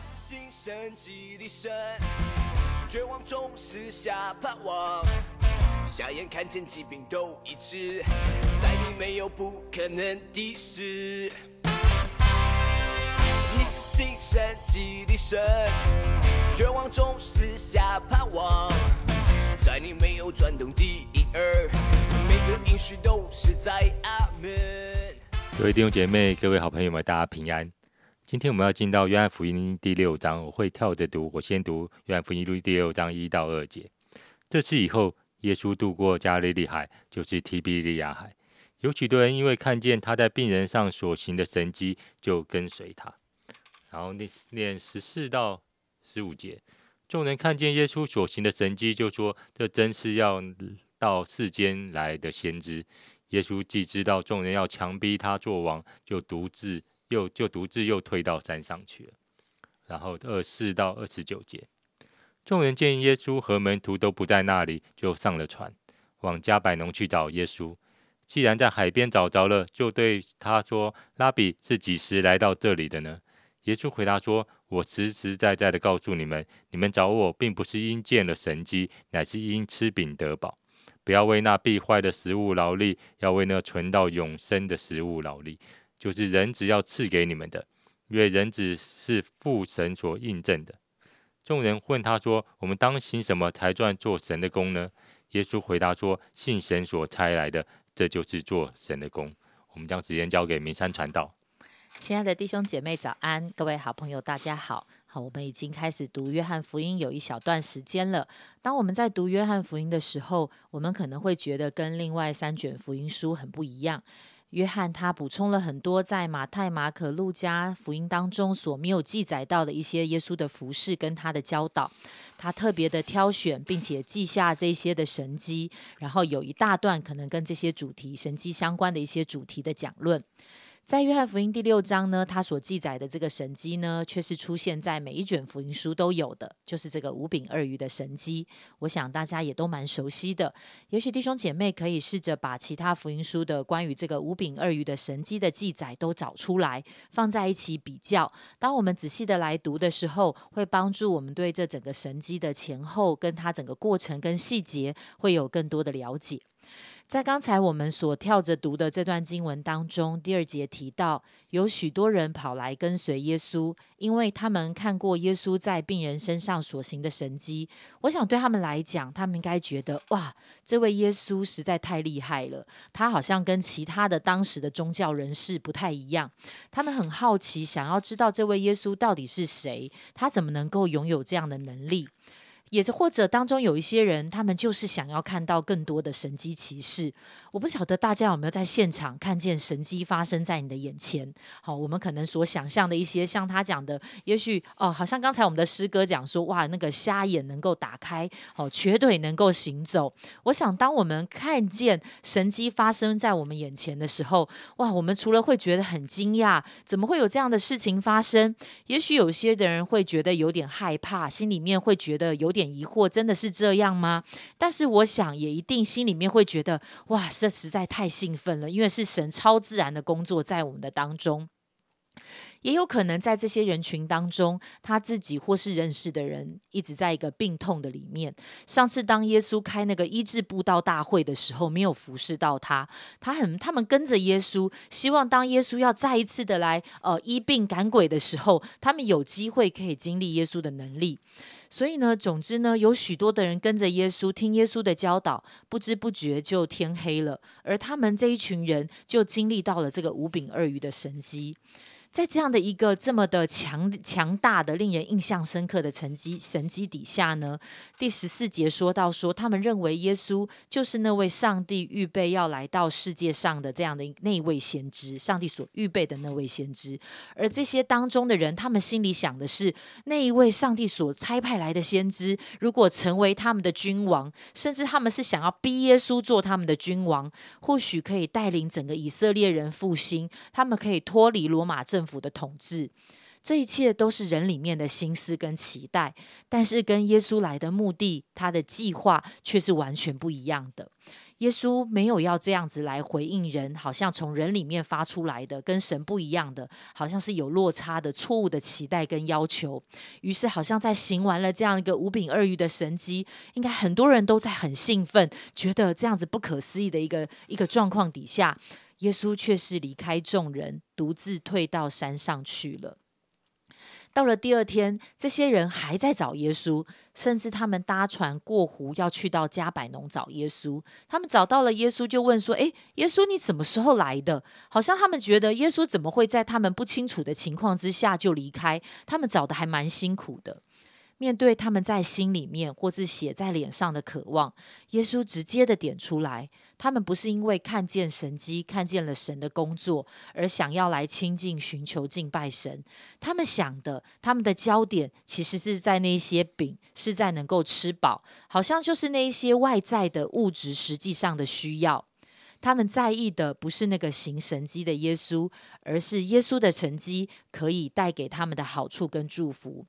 你是新生机的神，绝望中撕下盼望，瞎眼看见疾病都医治，在你没有不可能的事。你是新生机的神，绝望中撕下盼望，在你没有转动的婴儿，每个音讯都是在阿门。各位弟兄姐妹、各位好朋友们，大家平安。今天我们要进到约翰福音第六章，我会跳着读，我先读约翰福音第六章一到二节。这次以后，耶稣渡过加利利海，就是提比利亚海。有许多人因为看见他在病人上所行的神迹，就跟随他。然后念念十四到十五节，众人看见耶稣所行的神迹，就说：“这真是要到世间来的先知。”耶稣既知道众人要强逼他做王，就独自。又就独自又退到山上去了。然后二四到二十九节，众人见耶稣和门徒都不在那里，就上了船，往加百农去找耶稣。既然在海边找着了，就对他说：“拉比是几时来到这里的呢？”耶稣回答说：“我实实在在的告诉你们，你们找我，并不是因见了神迹，乃是因吃饼得饱。不要为那必坏的食物劳力，要为那存到永生的食物劳力。”就是人只要赐给你们的，因为人只是父神所印证的。众人问他说：“我们当行什么才算做神的功呢？”耶稣回答说：“信神所差来的，这就是做神的功。”我们将时间交给明山传道。亲爱的弟兄姐妹，早安！各位好朋友，大家好。好，我们已经开始读约翰福音有一小段时间了。当我们在读约翰福音的时候，我们可能会觉得跟另外三卷福音书很不一样。约翰他补充了很多在马太、马可、路加福音当中所没有记载到的一些耶稣的服饰跟他的教导，他特别的挑选并且记下这些的神迹，然后有一大段可能跟这些主题神迹相关的一些主题的讲论。在约翰福音第六章呢，他所记载的这个神迹呢，却是出现在每一卷福音书都有的，就是这个五饼二鱼的神迹。我想大家也都蛮熟悉的。也许弟兄姐妹可以试着把其他福音书的关于这个五饼二鱼的神迹的记载都找出来，放在一起比较。当我们仔细的来读的时候，会帮助我们对这整个神迹的前后，跟它整个过程跟细节，会有更多的了解。在刚才我们所跳着读的这段经文当中，第二节提到有许多人跑来跟随耶稣，因为他们看过耶稣在病人身上所行的神迹。我想对他们来讲，他们应该觉得哇，这位耶稣实在太厉害了，他好像跟其他的当时的宗教人士不太一样。他们很好奇，想要知道这位耶稣到底是谁，他怎么能够拥有这样的能力。也或者当中有一些人，他们就是想要看到更多的神机骑士。我不晓得大家有没有在现场看见神机发生在你的眼前。好，我们可能所想象的一些，像他讲的，也许哦，好像刚才我们的诗歌讲说，哇，那个瞎眼能够打开，哦，瘸腿能够行走。我想，当我们看见神机发生在我们眼前的时候，哇，我们除了会觉得很惊讶，怎么会有这样的事情发生？也许有些的人会觉得有点害怕，心里面会觉得有点。点疑惑，真的是这样吗？但是我想，也一定心里面会觉得，哇，这实在太兴奋了，因为是神超自然的工作在我们的当中。也有可能在这些人群当中，他自己或是认识的人一直在一个病痛的里面。上次当耶稣开那个医治布道大会的时候，没有服侍到他，他很他们跟着耶稣，希望当耶稣要再一次的来呃医病赶鬼的时候，他们有机会可以经历耶稣的能力。所以呢，总之呢，有许多的人跟着耶稣听耶稣的教导，不知不觉就天黑了，而他们这一群人就经历到了这个五饼二鱼的神迹。在这样的一个这么的强强大的、令人印象深刻的成绩神迹底下呢，第十四节说到说，他们认为耶稣就是那位上帝预备要来到世界上的这样的那位先知，上帝所预备的那位先知。而这些当中的人，他们心里想的是，那一位上帝所差派来的先知，如果成为他们的君王，甚至他们是想要逼耶稣做他们的君王，或许可以带领整个以色列人复兴，他们可以脱离罗马政。政府的统治，这一切都是人里面的心思跟期待，但是跟耶稣来的目的，他的计划却是完全不一样的。耶稣没有要这样子来回应人，好像从人里面发出来的，跟神不一样的，好像是有落差的、错误的期待跟要求。于是，好像在行完了这样一个五饼二鱼的神迹，应该很多人都在很兴奋，觉得这样子不可思议的一个一个状况底下，耶稣却是离开众人，独自退到山上去了。到了第二天，这些人还在找耶稣，甚至他们搭船过湖，要去到加百农找耶稣。他们找到了耶稣，就问说：“诶，耶稣，你什么时候来的？”好像他们觉得耶稣怎么会在他们不清楚的情况之下就离开？他们找的还蛮辛苦的。面对他们在心里面或是写在脸上的渴望，耶稣直接的点出来。他们不是因为看见神迹、看见了神的工作而想要来亲近、寻求敬拜神。他们想的，他们的焦点其实是在那些饼，是在能够吃饱，好像就是那一些外在的物质实际上的需要。他们在意的不是那个行神迹的耶稣，而是耶稣的成绩可以带给他们的好处跟祝福。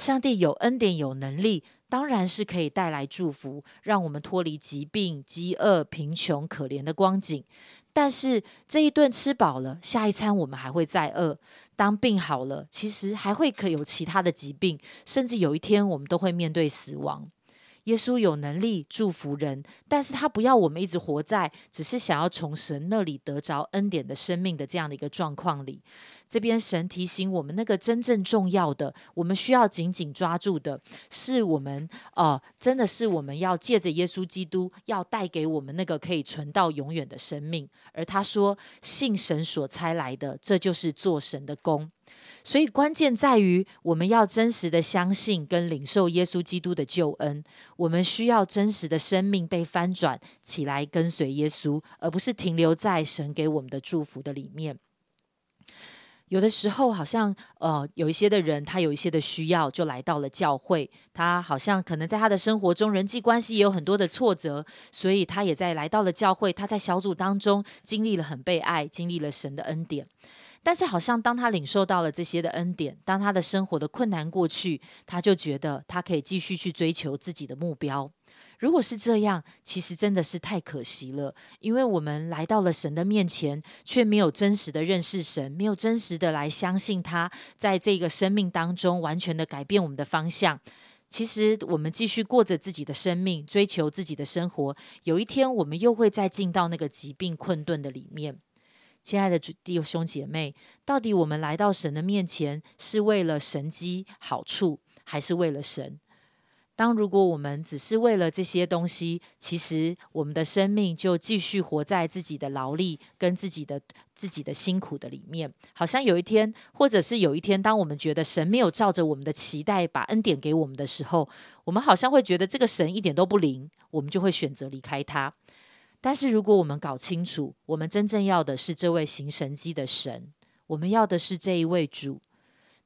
上帝有恩典、有能力。当然是可以带来祝福，让我们脱离疾病、饥饿、贫穷、可怜的光景。但是这一顿吃饱了，下一餐我们还会再饿。当病好了，其实还会可有其他的疾病，甚至有一天我们都会面对死亡。耶稣有能力祝福人，但是他不要我们一直活在只是想要从神那里得着恩典的生命的这样的一个状况里。这边神提醒我们，那个真正重要的，我们需要紧紧抓住的，是我们呃，真的是我们要借着耶稣基督，要带给我们那个可以存到永远的生命。而他说，信神所差来的，这就是做神的功。所以关键在于，我们要真实的相信跟领受耶稣基督的救恩。我们需要真实的生命被翻转起来，跟随耶稣，而不是停留在神给我们的祝福的里面。有的时候，好像呃，有一些的人，他有一些的需要，就来到了教会。他好像可能在他的生活中，人际关系也有很多的挫折，所以他也在来到了教会。他在小组当中经历了很被爱，经历了神的恩典。但是，好像当他领受到了这些的恩典，当他的生活的困难过去，他就觉得他可以继续去追求自己的目标。如果是这样，其实真的是太可惜了，因为我们来到了神的面前，却没有真实的认识神，没有真实的来相信他，在这个生命当中完全的改变我们的方向。其实，我们继续过着自己的生命，追求自己的生活，有一天我们又会再进到那个疾病困顿的里面。亲爱的弟兄姐妹，到底我们来到神的面前是为了神机好处，还是为了神？当如果我们只是为了这些东西，其实我们的生命就继续活在自己的劳力跟自己的自己的辛苦的里面。好像有一天，或者是有一天，当我们觉得神没有照着我们的期待把恩典给我们的时候，我们好像会觉得这个神一点都不灵，我们就会选择离开他。但是，如果我们搞清楚，我们真正要的是这位行神迹的神，我们要的是这一位主，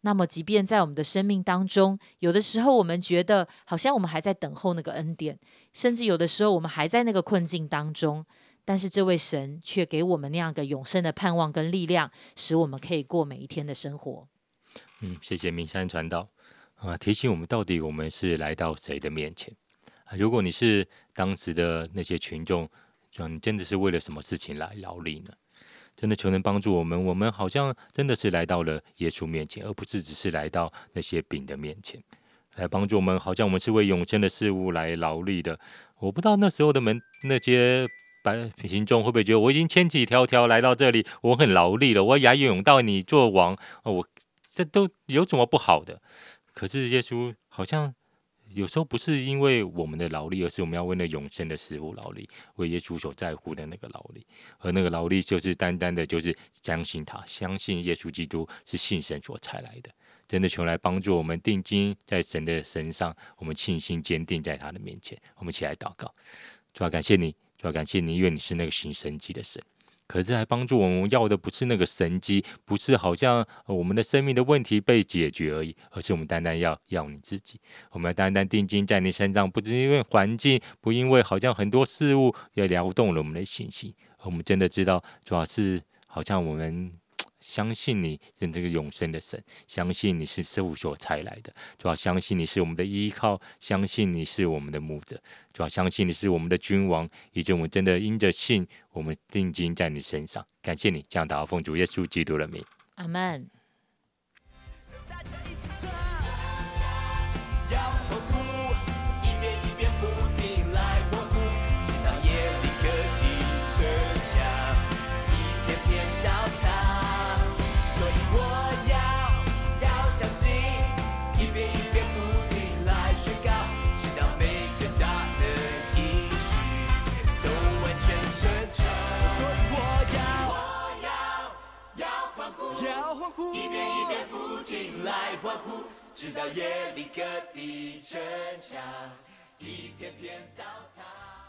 那么，即便在我们的生命当中，有的时候我们觉得好像我们还在等候那个恩典，甚至有的时候我们还在那个困境当中，但是这位神却给我们那样个永生的盼望跟力量，使我们可以过每一天的生活。嗯，谢谢明山传道啊，提醒我们到底我们是来到谁的面前啊？如果你是当时的那些群众。你真的是为了什么事情来劳力呢？真的求能帮助我们，我们好像真的是来到了耶稣面前，而不是只是来到那些饼的面前，来帮助我们，好像我们是为永生的事物来劳力的。我不知道那时候的门那些百行众会不会觉得我已经千里迢迢来到这里，我很劳力了，我要勇到你做王，我这都有什么不好的？可是耶稣好像。有时候不是因为我们的劳力，而是我们要为那永生的事物劳力，为耶稣所在乎的那个劳力。而那个劳力就是单单的，就是相信他，相信耶稣基督是信神所才来的。真的求来帮助我们定睛在神的身上，我们信心坚定在他的面前。我们起来祷告，主要感谢你，主要感谢你，因为你是那个行神迹的神。可是还帮助我们要的不是那个神机，不是好像我们的生命的问题被解决而已，而是我们单单要要你自己。我们要单单定睛在你身上，不是因为环境，不因为好像很多事物也撩动了我们的信心，而我们真的知道，主要是好像我们相信你是这个永生的神，相信你是父所差来的，主要相信你是我们的依靠，相信你是我们的牧者，主要相信你是我们的君王，以及我们真的因着信，我们定睛在你身上。感谢你，将祷告奉主耶稣基督的名，阿门。大家一起唱，直到夜里各地城墙一片片倒塌。